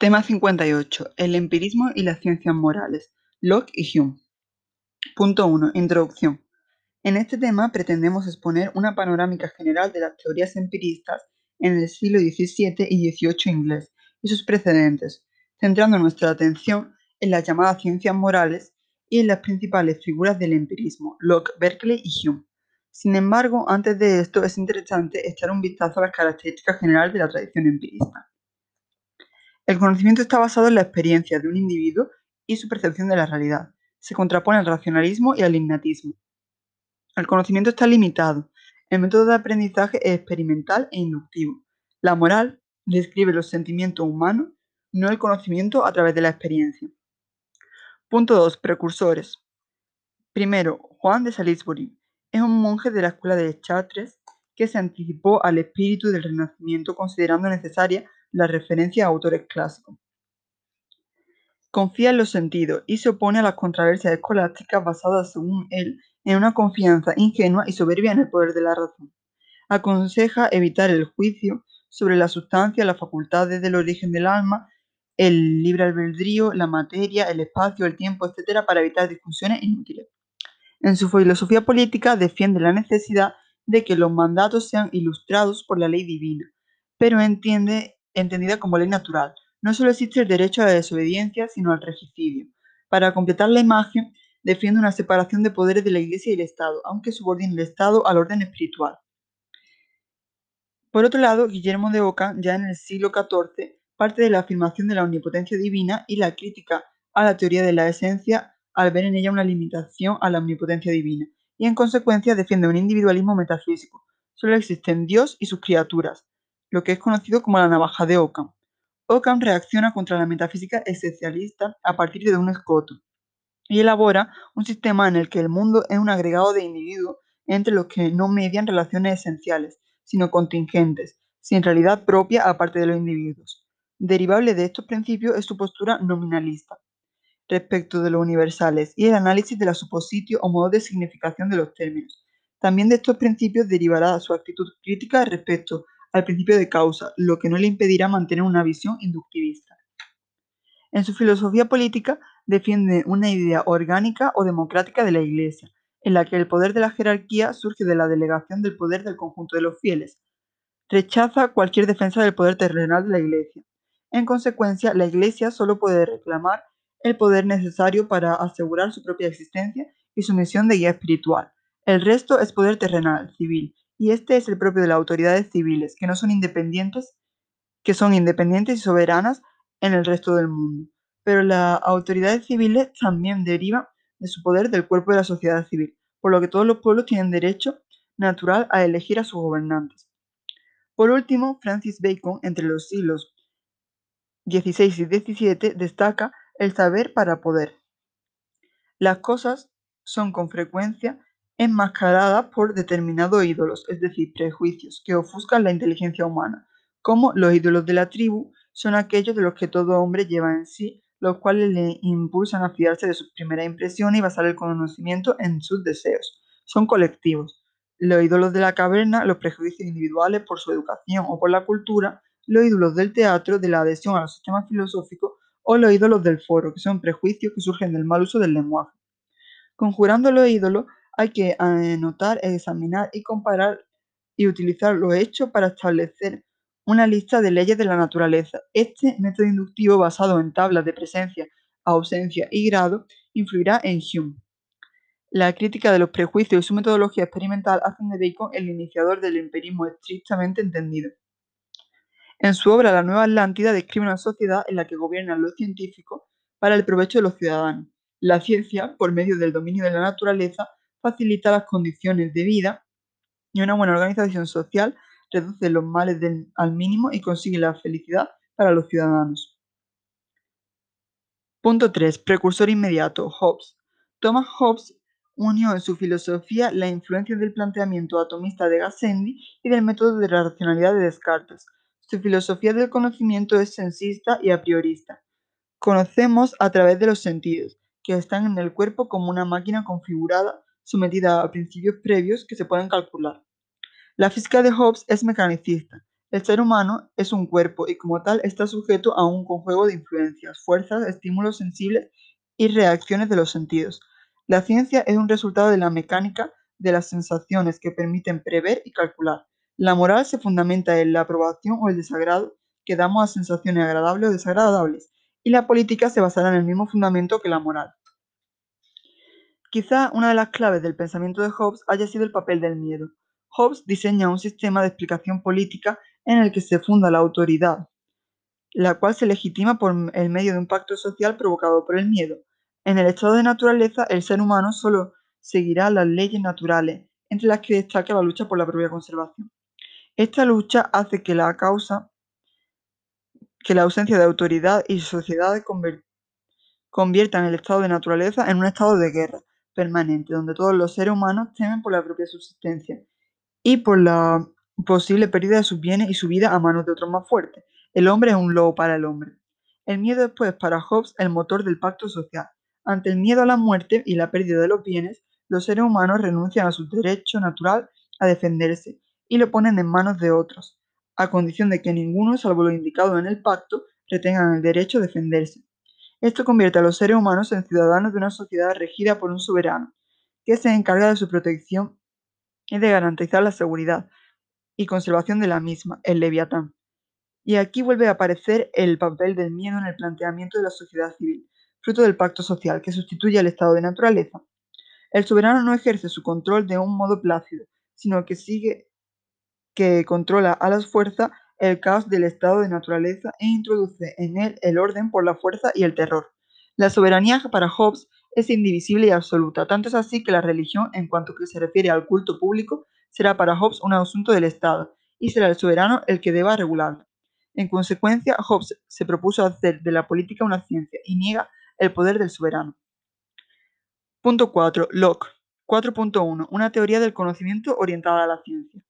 Tema 58. El empirismo y las ciencias morales. Locke y Hume. Punto 1. Introducción. En este tema pretendemos exponer una panorámica general de las teorías empiristas en el siglo XVII y XVIII inglés y sus precedentes, centrando nuestra atención en las llamadas ciencias morales y en las principales figuras del empirismo, Locke, Berkeley y Hume. Sin embargo, antes de esto es interesante echar un vistazo a las características generales de la tradición empirista. El conocimiento está basado en la experiencia de un individuo y su percepción de la realidad. Se contrapone al racionalismo y al innatismo. El conocimiento está limitado. El método de aprendizaje es experimental e inductivo. La moral describe los sentimientos humanos, no el conocimiento a través de la experiencia. Punto 2. Precursores. Primero, Juan de Salisbury. Es un monje de la escuela de Chartres que se anticipó al espíritu del Renacimiento considerando necesaria la referencia a autores clásicos. Confía en los sentidos y se opone a las controversias escolásticas basadas, según él, en una confianza ingenua y soberbia en el poder de la razón. Aconseja evitar el juicio sobre la sustancia, las facultades del origen del alma, el libre albedrío, la materia, el espacio, el tiempo, etc., para evitar discusiones inútiles. En su filosofía política defiende la necesidad de que los mandatos sean ilustrados por la ley divina, pero entiende entendida como ley natural. No solo existe el derecho a la desobediencia, sino al regicidio. Para completar la imagen, defiende una separación de poderes de la Iglesia y el Estado, aunque subordina el Estado al orden espiritual. Por otro lado, Guillermo de Ockham, ya en el siglo XIV, parte de la afirmación de la omnipotencia divina y la crítica a la teoría de la esencia al ver en ella una limitación a la omnipotencia divina, y en consecuencia defiende un individualismo metafísico. Solo existen Dios y sus criaturas, lo que es conocido como la navaja de Ockham. Ockham reacciona contra la metafísica esencialista a partir de un escoto y elabora un sistema en el que el mundo es un agregado de individuos entre los que no median relaciones esenciales, sino contingentes, sin realidad propia aparte de los individuos. Derivable de estos principios es su postura nominalista respecto de los universales y el análisis de la supositio o modo de significación de los términos. También de estos principios derivará su actitud crítica respecto al principio de causa, lo que no le impedirá mantener una visión inductivista. En su filosofía política defiende una idea orgánica o democrática de la Iglesia, en la que el poder de la jerarquía surge de la delegación del poder del conjunto de los fieles. Rechaza cualquier defensa del poder terrenal de la Iglesia. En consecuencia, la Iglesia solo puede reclamar el poder necesario para asegurar su propia existencia y su misión de guía espiritual. El resto es poder terrenal, civil, y este es el propio de las autoridades civiles, que no son independientes, que son independientes y soberanas en el resto del mundo. Pero las autoridades civiles también derivan de su poder del cuerpo de la sociedad civil, por lo que todos los pueblos tienen derecho natural a elegir a sus gobernantes. Por último, Francis Bacon, entre los siglos XVI y XVII, destaca el saber para poder. Las cosas son con frecuencia enmascaradas por determinados ídolos, es decir, prejuicios, que ofuscan la inteligencia humana, como los ídolos de la tribu son aquellos de los que todo hombre lleva en sí, los cuales le impulsan a fiarse de sus primeras impresiones y basar el conocimiento en sus deseos. Son colectivos. Los ídolos de la caverna, los prejuicios individuales por su educación o por la cultura, los ídolos del teatro, de la adhesión a los sistemas filosóficos, o los ídolos del foro, que son prejuicios que surgen del mal uso del lenguaje. Conjurando los ídolos, hay que anotar, examinar y comparar y utilizar los hechos para establecer una lista de leyes de la naturaleza. Este método inductivo basado en tablas de presencia, ausencia y grado influirá en Hume. La crítica de los prejuicios y su metodología experimental hacen de Bacon el iniciador del empirismo estrictamente entendido. En su obra La Nueva Atlántida describe una sociedad en la que gobiernan los científicos para el provecho de los ciudadanos. La ciencia, por medio del dominio de la naturaleza, facilita las condiciones de vida y una buena organización social reduce los males al mínimo y consigue la felicidad para los ciudadanos. Punto 3. Precursor inmediato. Hobbes. Thomas Hobbes unió en su filosofía la influencia del planteamiento atomista de Gassendi y del método de la racionalidad de Descartes. Su filosofía del conocimiento es sensista y a priorista. Conocemos a través de los sentidos, que están en el cuerpo como una máquina configurada sometida a principios previos que se pueden calcular. La física de Hobbes es mecanicista, El ser humano es un cuerpo y como tal está sujeto a un conjuego de influencias, fuerzas, estímulos sensibles y reacciones de los sentidos. La ciencia es un resultado de la mecánica de las sensaciones que permiten prever y calcular. La moral se fundamenta en la aprobación o el desagrado que damos a sensaciones agradables o desagradables, y la política se basará en el mismo fundamento que la moral. Quizá una de las claves del pensamiento de Hobbes haya sido el papel del miedo. Hobbes diseña un sistema de explicación política en el que se funda la autoridad, la cual se legitima por el medio de un pacto social provocado por el miedo. En el estado de naturaleza, el ser humano solo seguirá las leyes naturales, entre las que destaca la lucha por la propia conservación. Esta lucha hace que la causa que la ausencia de autoridad y sociedades conviertan el estado de naturaleza en un estado de guerra permanente, donde todos los seres humanos temen por la propia subsistencia y por la posible pérdida de sus bienes y su vida a manos de otros más fuertes. El hombre es un lobo para el hombre. El miedo es, pues, para Hobbes el motor del pacto social. Ante el miedo a la muerte y la pérdida de los bienes, los seres humanos renuncian a su derecho natural a defenderse y lo ponen en manos de otros, a condición de que ninguno, salvo lo indicado en el pacto, retengan el derecho a defenderse. Esto convierte a los seres humanos en ciudadanos de una sociedad regida por un soberano, que se encarga de su protección y de garantizar la seguridad y conservación de la misma, el leviatán. Y aquí vuelve a aparecer el papel del miedo en el planteamiento de la sociedad civil, fruto del pacto social que sustituye al estado de naturaleza. El soberano no ejerce su control de un modo plácido, sino que sigue que controla a las fuerzas el caos del estado de naturaleza e introduce en él el orden por la fuerza y el terror. La soberanía para Hobbes es indivisible y absoluta, tanto es así que la religión, en cuanto que se refiere al culto público, será para Hobbes un asunto del Estado, y será el soberano el que deba regularlo. En consecuencia, Hobbes se propuso hacer de la política una ciencia y niega el poder del soberano. Punto 4. Locke. 4.1. Una teoría del conocimiento orientada a la ciencia.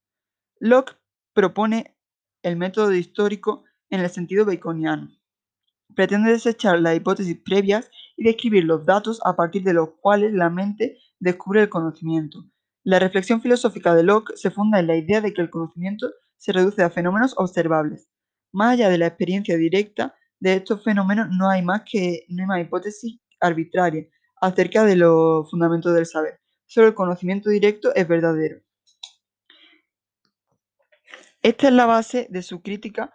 Locke propone el método histórico en el sentido baconiano. Pretende desechar las hipótesis previas y describir los datos a partir de los cuales la mente descubre el conocimiento. La reflexión filosófica de Locke se funda en la idea de que el conocimiento se reduce a fenómenos observables. Más allá de la experiencia directa de estos fenómenos no hay más que no hipótesis arbitrarias acerca de los fundamentos del saber. Solo el conocimiento directo es verdadero. Esta es la base de su crítica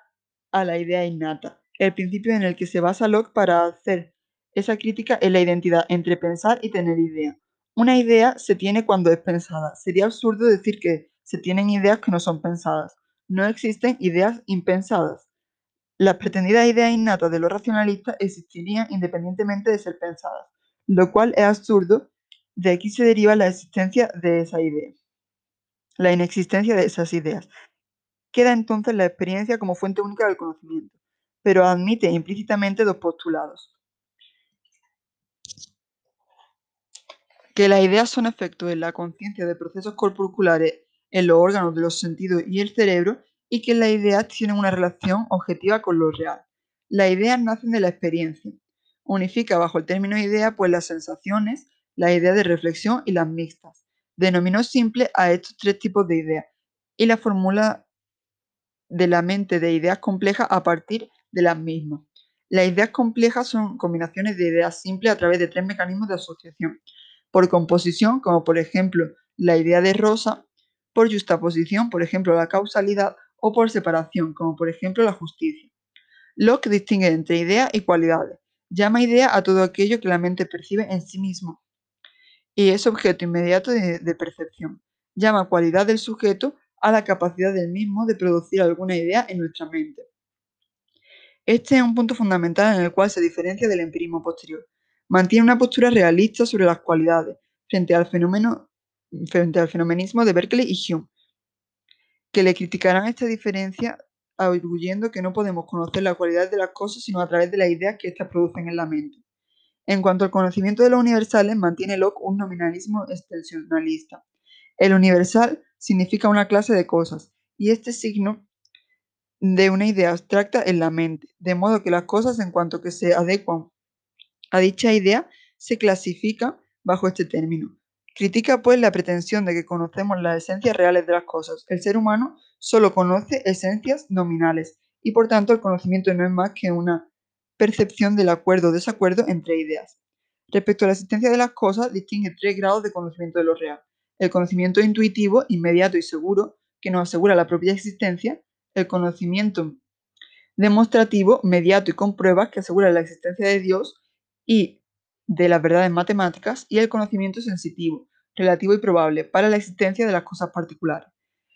a la idea innata, el principio en el que se basa Locke para hacer esa crítica es la identidad entre pensar y tener idea. Una idea se tiene cuando es pensada. Sería absurdo decir que se tienen ideas que no son pensadas. No existen ideas impensadas. Las pretendidas ideas innatas de los racionalistas existirían independientemente de ser pensadas, lo cual es absurdo. De aquí se deriva la existencia de esa idea, la inexistencia de esas ideas. Queda entonces la experiencia como fuente única del conocimiento, pero admite implícitamente dos postulados. Que las ideas son efectos en la conciencia de procesos corporales en los órganos de los sentidos y el cerebro y que las ideas tienen una relación objetiva con lo real. Las ideas nacen de la experiencia. Unifica bajo el término idea pues las sensaciones, las ideas de reflexión y las mixtas. Denominó simple a estos tres tipos de ideas y la fórmula de la mente de ideas complejas a partir de las mismas. Las ideas complejas son combinaciones de ideas simples a través de tres mecanismos de asociación. Por composición, como por ejemplo la idea de rosa, por justaposición, por ejemplo la causalidad, o por separación, como por ejemplo la justicia. Locke distingue entre ideas y cualidades. Llama idea a todo aquello que la mente percibe en sí mismo y es objeto inmediato de, de percepción. Llama cualidad del sujeto a la capacidad del mismo de producir alguna idea en nuestra mente. Este es un punto fundamental en el cual se diferencia del empirismo posterior. Mantiene una postura realista sobre las cualidades frente al, fenómeno, frente al fenomenismo de Berkeley y Hume, que le criticarán esta diferencia arguyendo que no podemos conocer la cualidad de las cosas sino a través de las ideas que éstas producen en la mente. En cuanto al conocimiento de los universales, mantiene Locke un nominalismo extensionalista. El universal significa una clase de cosas, y este signo de una idea abstracta en la mente, de modo que las cosas en cuanto que se adecuan a dicha idea se clasifican bajo este término. Critica, pues, la pretensión de que conocemos las esencias reales de las cosas. El ser humano solo conoce esencias nominales, y por tanto el conocimiento no es más que una percepción del acuerdo o desacuerdo entre ideas. Respecto a la existencia de las cosas, distingue tres grados de conocimiento de lo real. El conocimiento intuitivo, inmediato y seguro, que nos asegura la propia existencia. El conocimiento demostrativo, mediato y con pruebas, que asegura la existencia de Dios y de las verdades matemáticas. Y el conocimiento sensitivo, relativo y probable, para la existencia de las cosas particulares.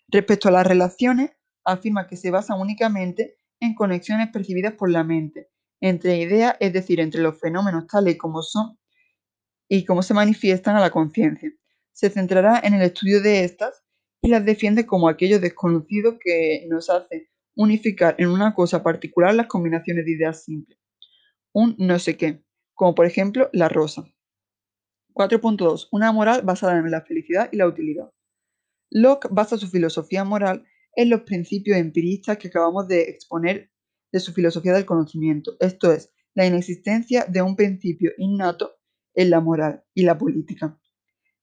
Respecto a las relaciones, afirma que se basa únicamente en conexiones percibidas por la mente, entre ideas, es decir, entre los fenómenos tales como son y cómo se manifiestan a la conciencia. Se centrará en el estudio de estas y las defiende como aquello desconocido que nos hace unificar en una cosa particular las combinaciones de ideas simples. Un no sé qué, como por ejemplo la rosa. 4.2. Una moral basada en la felicidad y la utilidad. Locke basa su filosofía moral en los principios empiristas que acabamos de exponer de su filosofía del conocimiento, esto es, la inexistencia de un principio innato en la moral y la política.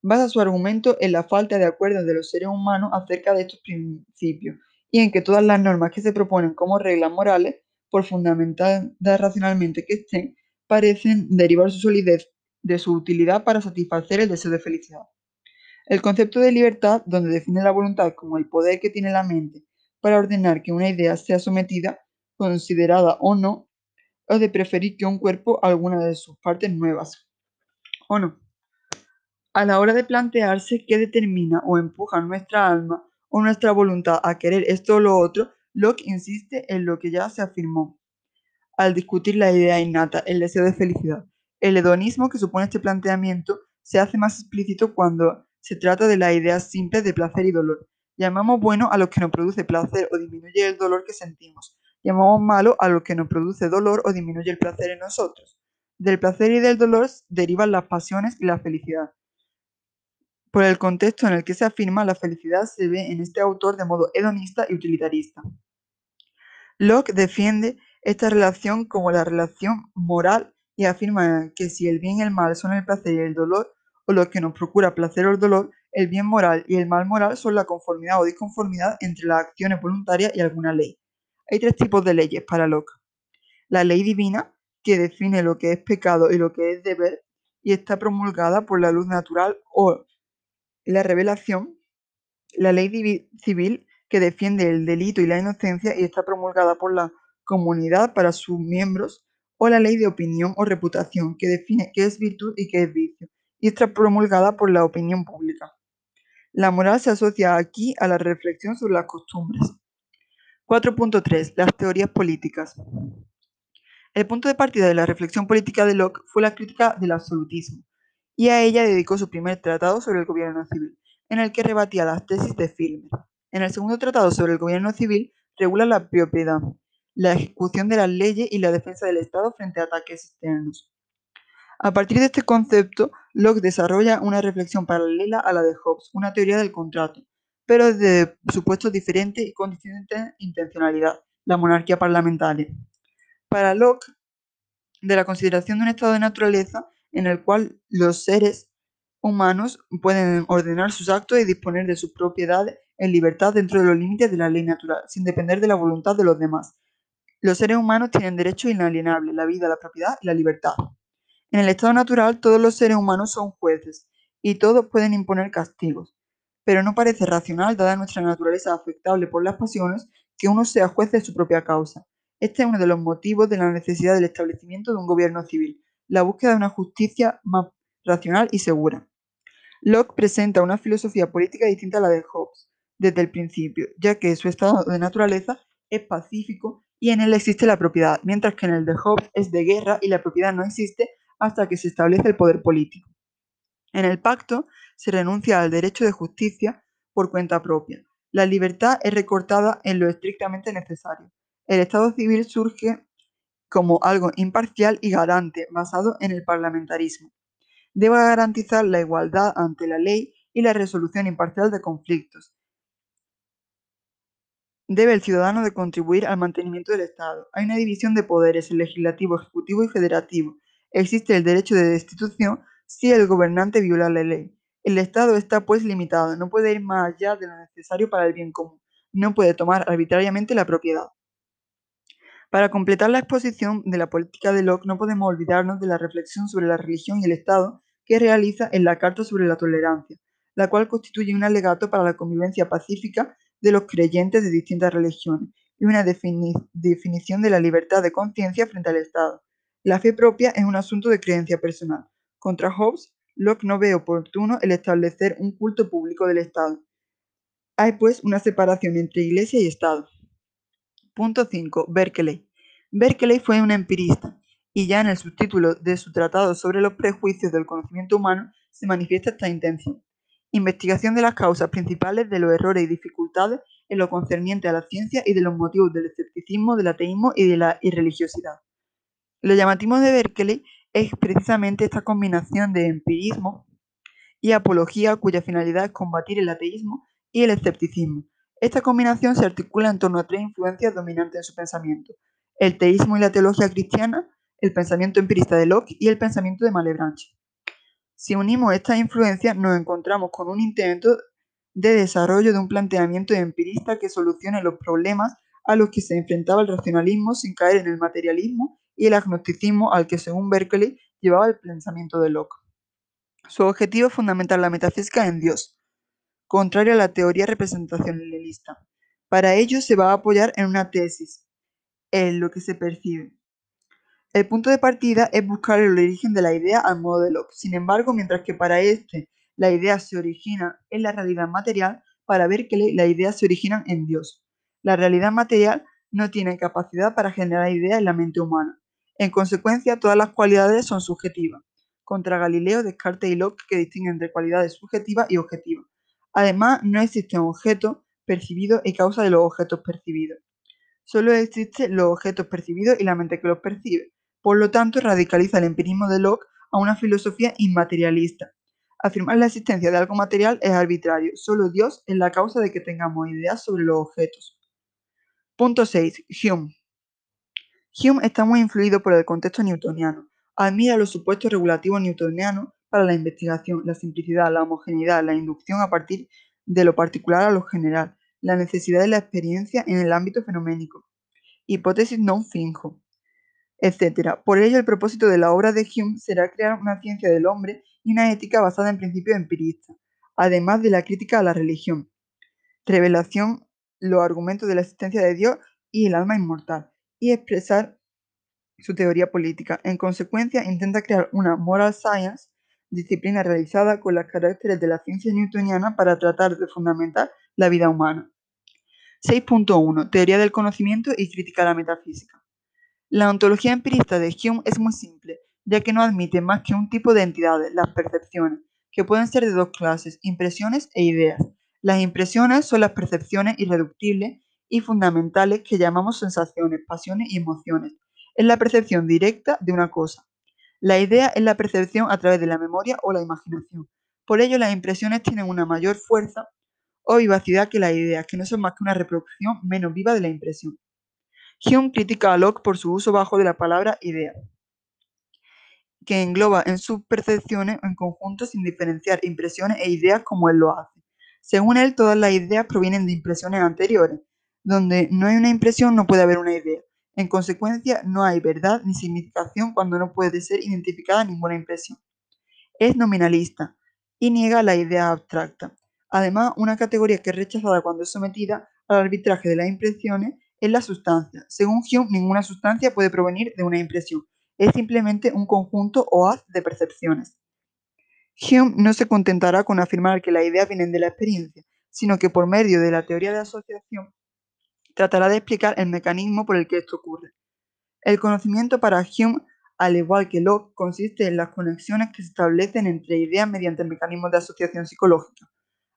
Basa su argumento en la falta de acuerdo de los seres humanos acerca de estos principios y en que todas las normas que se proponen como reglas morales, por fundamentadas racionalmente que estén, parecen derivar su solidez de su utilidad para satisfacer el deseo de felicidad. El concepto de libertad, donde define la voluntad como el poder que tiene la mente para ordenar que una idea sea sometida, considerada o no, o de preferir que un cuerpo alguna de sus partes nuevas, o no. A la hora de plantearse qué determina o empuja nuestra alma o nuestra voluntad a querer esto o lo otro, Locke insiste en lo que ya se afirmó al discutir la idea innata, el deseo de felicidad. El hedonismo que supone este planteamiento se hace más explícito cuando se trata de las ideas simples de placer y dolor. Llamamos bueno a lo que nos produce placer o disminuye el dolor que sentimos. Llamamos malo a lo que nos produce dolor o disminuye el placer en nosotros. Del placer y del dolor derivan las pasiones y la felicidad. Por el contexto en el que se afirma, la felicidad se ve en este autor de modo hedonista y utilitarista. Locke defiende esta relación como la relación moral y afirma que si el bien y el mal son el placer y el dolor, o lo que nos procura placer o el dolor, el bien moral y el mal moral son la conformidad o disconformidad entre las acciones voluntarias y alguna ley. Hay tres tipos de leyes para Locke. La ley divina, que define lo que es pecado y lo que es deber, y está promulgada por la luz natural o la revelación. La ley civil, que defiende el delito y la inocencia y está promulgada por la comunidad para sus miembros, o la ley de opinión o reputación, que define qué es virtud y qué es vicio, y está promulgada por la opinión pública. La moral se asocia aquí a la reflexión sobre las costumbres. 4.3. Las teorías políticas. El punto de partida de la reflexión política de Locke fue la crítica del absolutismo, y a ella dedicó su primer tratado sobre el gobierno civil, en el que rebatía las tesis de Filmer. En el segundo tratado sobre el gobierno civil regula la propiedad, la ejecución de las leyes y la defensa del Estado frente a ataques externos. A partir de este concepto, Locke desarrolla una reflexión paralela a la de Hobbes, una teoría del contrato, pero desde supuestos diferentes y con diferente intencionalidad, la monarquía parlamentaria. Para Locke, de la consideración de un estado de naturaleza en el cual los seres humanos pueden ordenar sus actos y disponer de sus propiedades en libertad dentro de los límites de la ley natural, sin depender de la voluntad de los demás, los seres humanos tienen derechos inalienables, la vida, la propiedad y la libertad. En el estado natural todos los seres humanos son jueces y todos pueden imponer castigos, pero no parece racional, dada nuestra naturaleza afectable por las pasiones, que uno sea juez de su propia causa. Este es uno de los motivos de la necesidad del establecimiento de un gobierno civil, la búsqueda de una justicia más racional y segura. Locke presenta una filosofía política distinta a la de Hobbes desde el principio, ya que su estado de naturaleza es pacífico y en él existe la propiedad, mientras que en el de Hobbes es de guerra y la propiedad no existe hasta que se establece el poder político. En el pacto se renuncia al derecho de justicia por cuenta propia. La libertad es recortada en lo estrictamente necesario. El Estado civil surge como algo imparcial y garante, basado en el parlamentarismo. Debe garantizar la igualdad ante la ley y la resolución imparcial de conflictos, debe el ciudadano de contribuir al mantenimiento del Estado. Hay una división de poderes, el legislativo, ejecutivo y federativo. Existe el derecho de destitución si el gobernante viola la ley. El Estado está pues limitado, no puede ir más allá de lo necesario para el bien común, no puede tomar arbitrariamente la propiedad. Para completar la exposición de la política de Locke no podemos olvidarnos de la reflexión sobre la religión y el Estado que realiza en la Carta sobre la Tolerancia, la cual constituye un alegato para la convivencia pacífica de los creyentes de distintas religiones y una definición de la libertad de conciencia frente al Estado. La fe propia es un asunto de creencia personal. Contra Hobbes, Locke no ve oportuno el establecer un culto público del Estado. Hay pues una separación entre Iglesia y Estado. Punto 5. Berkeley. Berkeley fue un empirista, y ya en el subtítulo de su tratado sobre los prejuicios del conocimiento humano se manifiesta esta intención. Investigación de las causas principales de los errores y dificultades en lo concerniente a la ciencia y de los motivos del escepticismo, del ateísmo y de la irreligiosidad. Lo llamativo de Berkeley es precisamente esta combinación de empirismo y apología cuya finalidad es combatir el ateísmo y el escepticismo. Esta combinación se articula en torno a tres influencias dominantes en su pensamiento, el teísmo y la teología cristiana, el pensamiento empirista de Locke y el pensamiento de Malebranche. Si unimos estas influencias nos encontramos con un intento de desarrollo de un planteamiento empirista que solucione los problemas a los que se enfrentaba el racionalismo sin caer en el materialismo y el agnosticismo al que, según Berkeley, llevaba el pensamiento de Locke. Su objetivo es fundamentar la metafísica en Dios, contrario a la teoría representacionalista. Para ello se va a apoyar en una tesis, en lo que se percibe. El punto de partida es buscar el origen de la idea al modo de Locke. Sin embargo, mientras que para este la idea se origina en la realidad material, para Berkeley la idea se origina en Dios. La realidad material no tiene capacidad para generar ideas en la mente humana. En consecuencia, todas las cualidades son subjetivas. Contra Galileo, Descartes y Locke que distinguen entre cualidades subjetivas y objetivas. Además, no existe un objeto percibido y causa de los objetos percibidos. Solo existen los objetos percibidos y la mente que los percibe. Por lo tanto, radicaliza el empirismo de Locke a una filosofía inmaterialista. Afirmar la existencia de algo material es arbitrario, solo Dios es la causa de que tengamos ideas sobre los objetos. Punto 6. Hume. Hume está muy influido por el contexto newtoniano. Admira los supuestos regulativos newtonianos para la investigación, la simplicidad, la homogeneidad, la inducción a partir de lo particular a lo general, la necesidad de la experiencia en el ámbito fenoménico, hipótesis non finjo, etc. Por ello, el propósito de la obra de Hume será crear una ciencia del hombre y una ética basada en principios empiristas, además de la crítica a la religión, revelación, los argumentos de la existencia de Dios y el alma inmortal, y expresar su teoría política. En consecuencia, intenta crear una moral science, disciplina realizada con las caracteres de la ciencia newtoniana para tratar de fundamentar la vida humana. 6.1. Teoría del conocimiento y crítica a la metafísica. La ontología empirista de Hume es muy simple, ya que no admite más que un tipo de entidades, las percepciones, que pueden ser de dos clases, impresiones e ideas. Las impresiones son las percepciones irreductibles y fundamentales que llamamos sensaciones, pasiones y emociones. Es la percepción directa de una cosa. La idea es la percepción a través de la memoria o la imaginación. Por ello, las impresiones tienen una mayor fuerza o vivacidad que las ideas, que no son más que una reproducción menos viva de la impresión. Hume critica a Locke por su uso bajo de la palabra idea, que engloba en sus percepciones en conjunto sin diferenciar impresiones e ideas como él lo hace. Según él, todas las ideas provienen de impresiones anteriores. Donde no hay una impresión no puede haber una idea. En consecuencia, no hay verdad ni significación cuando no puede ser identificada ninguna impresión. Es nominalista y niega la idea abstracta. Además, una categoría que es rechazada cuando es sometida al arbitraje de las impresiones es la sustancia. Según Hume, ninguna sustancia puede provenir de una impresión. Es simplemente un conjunto o haz de percepciones. Hume no se contentará con afirmar que las ideas vienen de la experiencia, sino que por medio de la teoría de asociación tratará de explicar el mecanismo por el que esto ocurre. El conocimiento para Hume, al igual que Locke, consiste en las conexiones que se establecen entre ideas mediante mecanismos de asociación psicológica.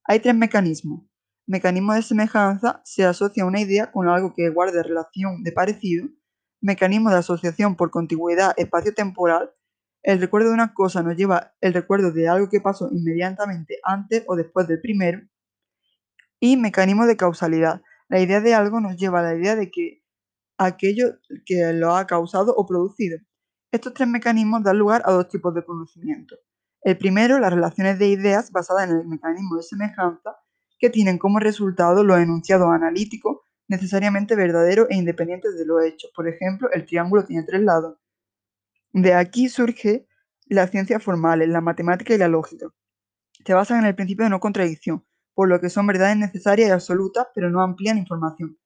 Hay tres mecanismos. Mecanismo de semejanza se asocia una idea con algo que guarde relación de parecido. Mecanismo de asociación por contigüidad espacio-temporal. El recuerdo de una cosa nos lleva el recuerdo de algo que pasó inmediatamente antes o después del primero. Y mecanismo de causalidad. La idea de algo nos lleva a la idea de que aquello que lo ha causado o producido. Estos tres mecanismos dan lugar a dos tipos de conocimiento. El primero, las relaciones de ideas basadas en el mecanismo de semejanza, que tienen como resultado los enunciados analíticos necesariamente verdaderos e independientes de los hechos. Por ejemplo, el triángulo tiene tres lados. De aquí surge las ciencias formales, la matemática y la lógica. Se basan en el principio de no contradicción, por lo que son verdades necesarias y absolutas, pero no amplían información.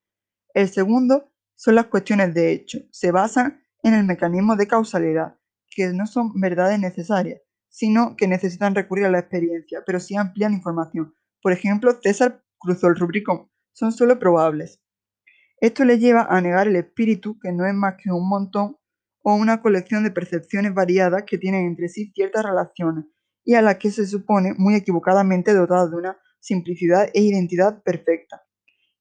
El segundo son las cuestiones de hecho. Se basan en el mecanismo de causalidad, que no son verdades necesarias, sino que necesitan recurrir a la experiencia, pero sí amplían información. Por ejemplo, César cruzó el Rubicón. Son solo probables. Esto le lleva a negar el espíritu, que no es más que un montón o una colección de percepciones variadas que tienen entre sí ciertas relaciones y a las que se supone muy equivocadamente dotadas de una simplicidad e identidad perfecta.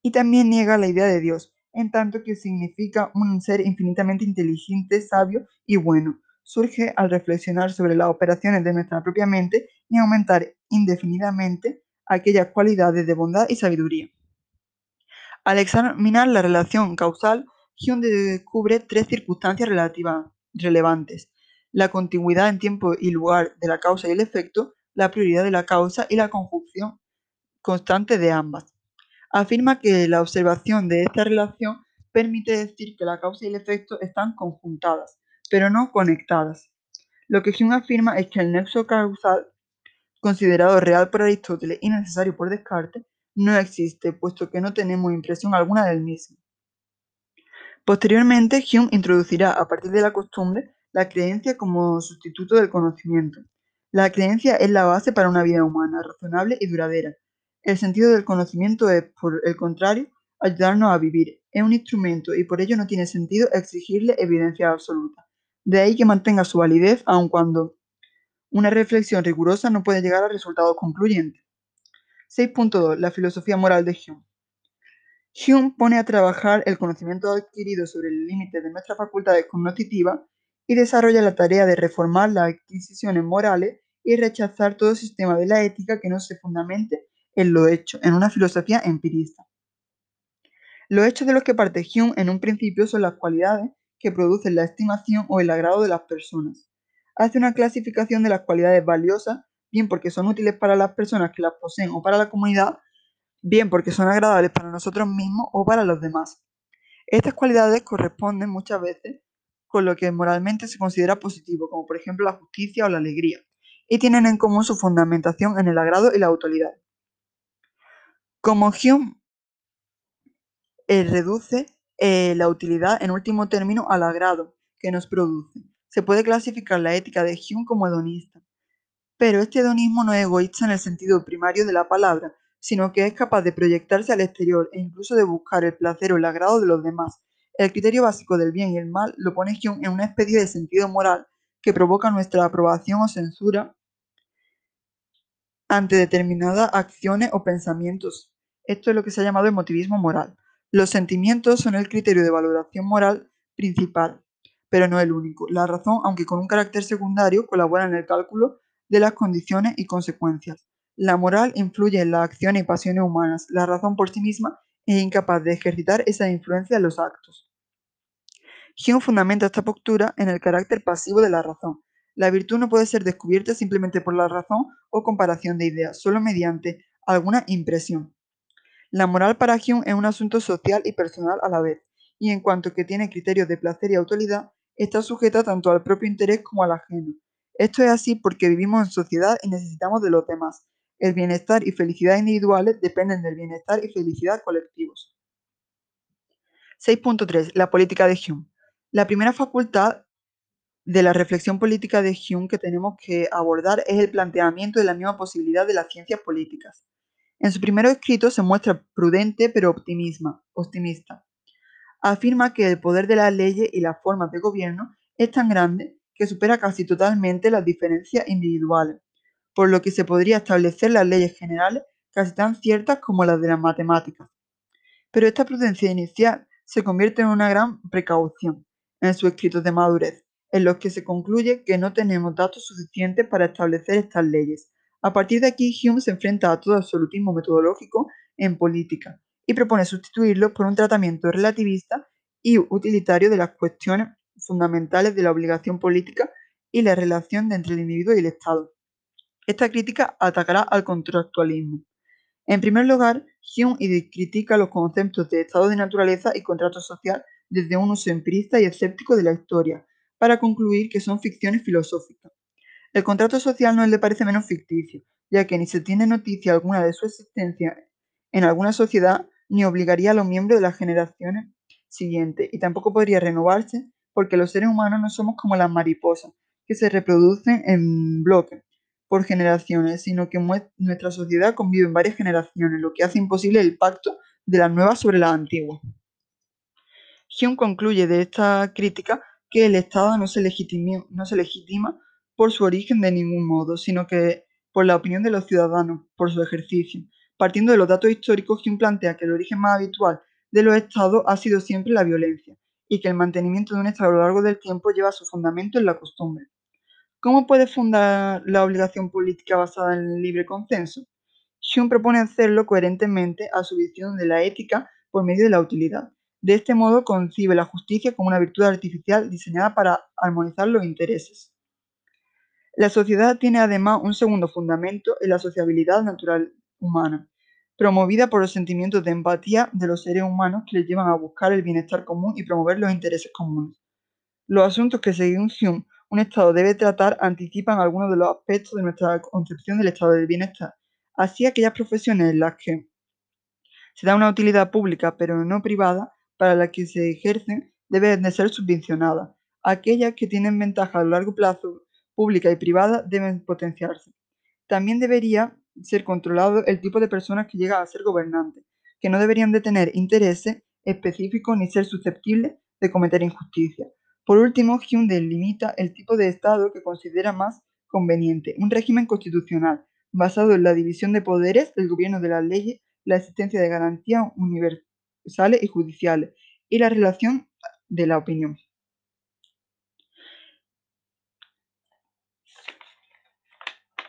Y también niega la idea de Dios, en tanto que significa un ser infinitamente inteligente, sabio y bueno. Surge al reflexionar sobre las operaciones de nuestra propia mente y aumentar indefinidamente aquellas cualidades de bondad y sabiduría. Al examinar la relación causal, Hume descubre tres circunstancias relativas relevantes: la continuidad en tiempo y lugar de la causa y el efecto, la prioridad de la causa y la conjunción constante de ambas. Afirma que la observación de esta relación permite decir que la causa y el efecto están conjuntadas, pero no conectadas. Lo que Hume afirma es que el nexo causal, considerado real por Aristóteles y necesario por Descartes, no existe, puesto que no tenemos impresión alguna del mismo. Posteriormente, Hume introducirá, a partir de la costumbre, la creencia como sustituto del conocimiento. La creencia es la base para una vida humana, razonable y duradera. El sentido del conocimiento es, por el contrario, ayudarnos a vivir. Es un instrumento y por ello no tiene sentido exigirle evidencia absoluta. De ahí que mantenga su validez aun cuando una reflexión rigurosa no puede llegar a resultados concluyentes. 6.2. La filosofía moral de Hume. Hume pone a trabajar el conocimiento adquirido sobre el límite de nuestras facultades cognitivas y desarrolla la tarea de reformar las adquisiciones morales y rechazar todo sistema de la ética que no se fundamente en lo hecho, en una filosofía empirista. Los hechos de los que parte Hume en un principio son las cualidades que producen la estimación o el agrado de las personas. Hace una clasificación de las cualidades valiosas, bien porque son útiles para las personas que las poseen o para la comunidad, bien porque son agradables para nosotros mismos o para los demás. Estas cualidades corresponden muchas veces con lo que moralmente se considera positivo, como por ejemplo la justicia o la alegría, y tienen en común su fundamentación en el agrado y la autoridad. Como Hume eh, reduce eh, la utilidad en último término al agrado que nos produce, se puede clasificar la ética de Hume como hedonista. Pero este hedonismo no es egoísta en el sentido primario de la palabra, sino que es capaz de proyectarse al exterior e incluso de buscar el placer o el agrado de los demás. El criterio básico del bien y el mal lo pone Hume en una especie de sentido moral que provoca nuestra aprobación o censura ante determinadas acciones o pensamientos. Esto es lo que se ha llamado emotivismo moral. Los sentimientos son el criterio de valoración moral principal, pero no el único. La razón, aunque con un carácter secundario, colabora en el cálculo de las condiciones y consecuencias. La moral influye en las acciones y pasiones humanas. La razón por sí misma es incapaz de ejercitar esa influencia en los actos. Hume fundamenta esta postura en el carácter pasivo de la razón. La virtud no puede ser descubierta simplemente por la razón o comparación de ideas, solo mediante alguna impresión. La moral para Hume es un asunto social y personal a la vez, y en cuanto que tiene criterios de placer y autoridad, está sujeta tanto al propio interés como al ajeno. Esto es así porque vivimos en sociedad y necesitamos de los demás, el bienestar y felicidad individuales dependen del bienestar y felicidad colectivos. 6.3. La política de Hume. La primera facultad de la reflexión política de Hume que tenemos que abordar es el planteamiento de la misma posibilidad de las ciencias políticas. En su primer escrito se muestra prudente pero optimista. Afirma que el poder de las leyes y las formas de gobierno es tan grande que supera casi totalmente las diferencias individuales por lo que se podría establecer las leyes generales casi tan ciertas como las de las matemáticas. Pero esta prudencia inicial se convierte en una gran precaución en sus escritos de madurez, en los que se concluye que no tenemos datos suficientes para establecer estas leyes. A partir de aquí, Hume se enfrenta a todo absolutismo metodológico en política y propone sustituirlo por un tratamiento relativista y utilitario de las cuestiones fundamentales de la obligación política y la relación entre el individuo y el Estado. Esta crítica atacará al contractualismo. En primer lugar, Hume critica los conceptos de estado de naturaleza y contrato social desde un uso empirista y escéptico de la historia, para concluir que son ficciones filosóficas. El contrato social no le parece menos ficticio, ya que ni se tiene noticia alguna de su existencia en alguna sociedad, ni obligaría a los miembros de las generaciones siguientes, y tampoco podría renovarse porque los seres humanos no somos como las mariposas, que se reproducen en bloques por generaciones, sino que nuestra sociedad convive en varias generaciones, lo que hace imposible el pacto de las nuevas sobre las antiguas. Hume concluye de esta crítica que el Estado no se, no se legitima por su origen de ningún modo, sino que por la opinión de los ciudadanos, por su ejercicio. Partiendo de los datos históricos, Hume plantea que el origen más habitual de los estados ha sido siempre la violencia, y que el mantenimiento de un estado a lo largo del tiempo lleva su fundamento en la costumbre. ¿Cómo puede fundar la obligación política basada en el libre consenso? Hume propone hacerlo coherentemente a su visión de la ética por medio de la utilidad. De este modo concibe la justicia como una virtud artificial diseñada para armonizar los intereses. La sociedad tiene además un segundo fundamento en la sociabilidad natural humana, promovida por los sentimientos de empatía de los seres humanos que les llevan a buscar el bienestar común y promover los intereses comunes. Los asuntos que según Hume un Estado debe tratar anticipan algunos de los aspectos de nuestra concepción del estado del bienestar. Así, aquellas profesiones en las que se da una utilidad pública pero no privada para las que se ejercen deben de ser subvencionadas. Aquellas que tienen ventaja a largo plazo pública y privada deben potenciarse. También debería ser controlado el tipo de personas que llegan a ser gobernantes, que no deberían de tener intereses específicos ni ser susceptibles de cometer injusticia. Por último, Hume delimita el tipo de Estado que considera más conveniente, un régimen constitucional, basado en la división de poderes, el gobierno de las leyes, la existencia de garantías universales y judiciales, y la relación de la opinión.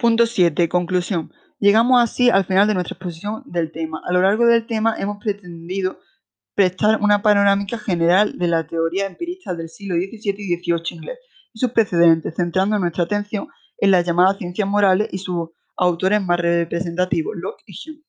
Punto 7. Conclusión. Llegamos así al final de nuestra exposición del tema. A lo largo del tema hemos pretendido prestar una panorámica general de la teoría empirista del siglo XVII y XVIII inglés y sus precedentes, centrando nuestra atención en las llamadas ciencias morales y sus autores más representativos, Locke y Hume.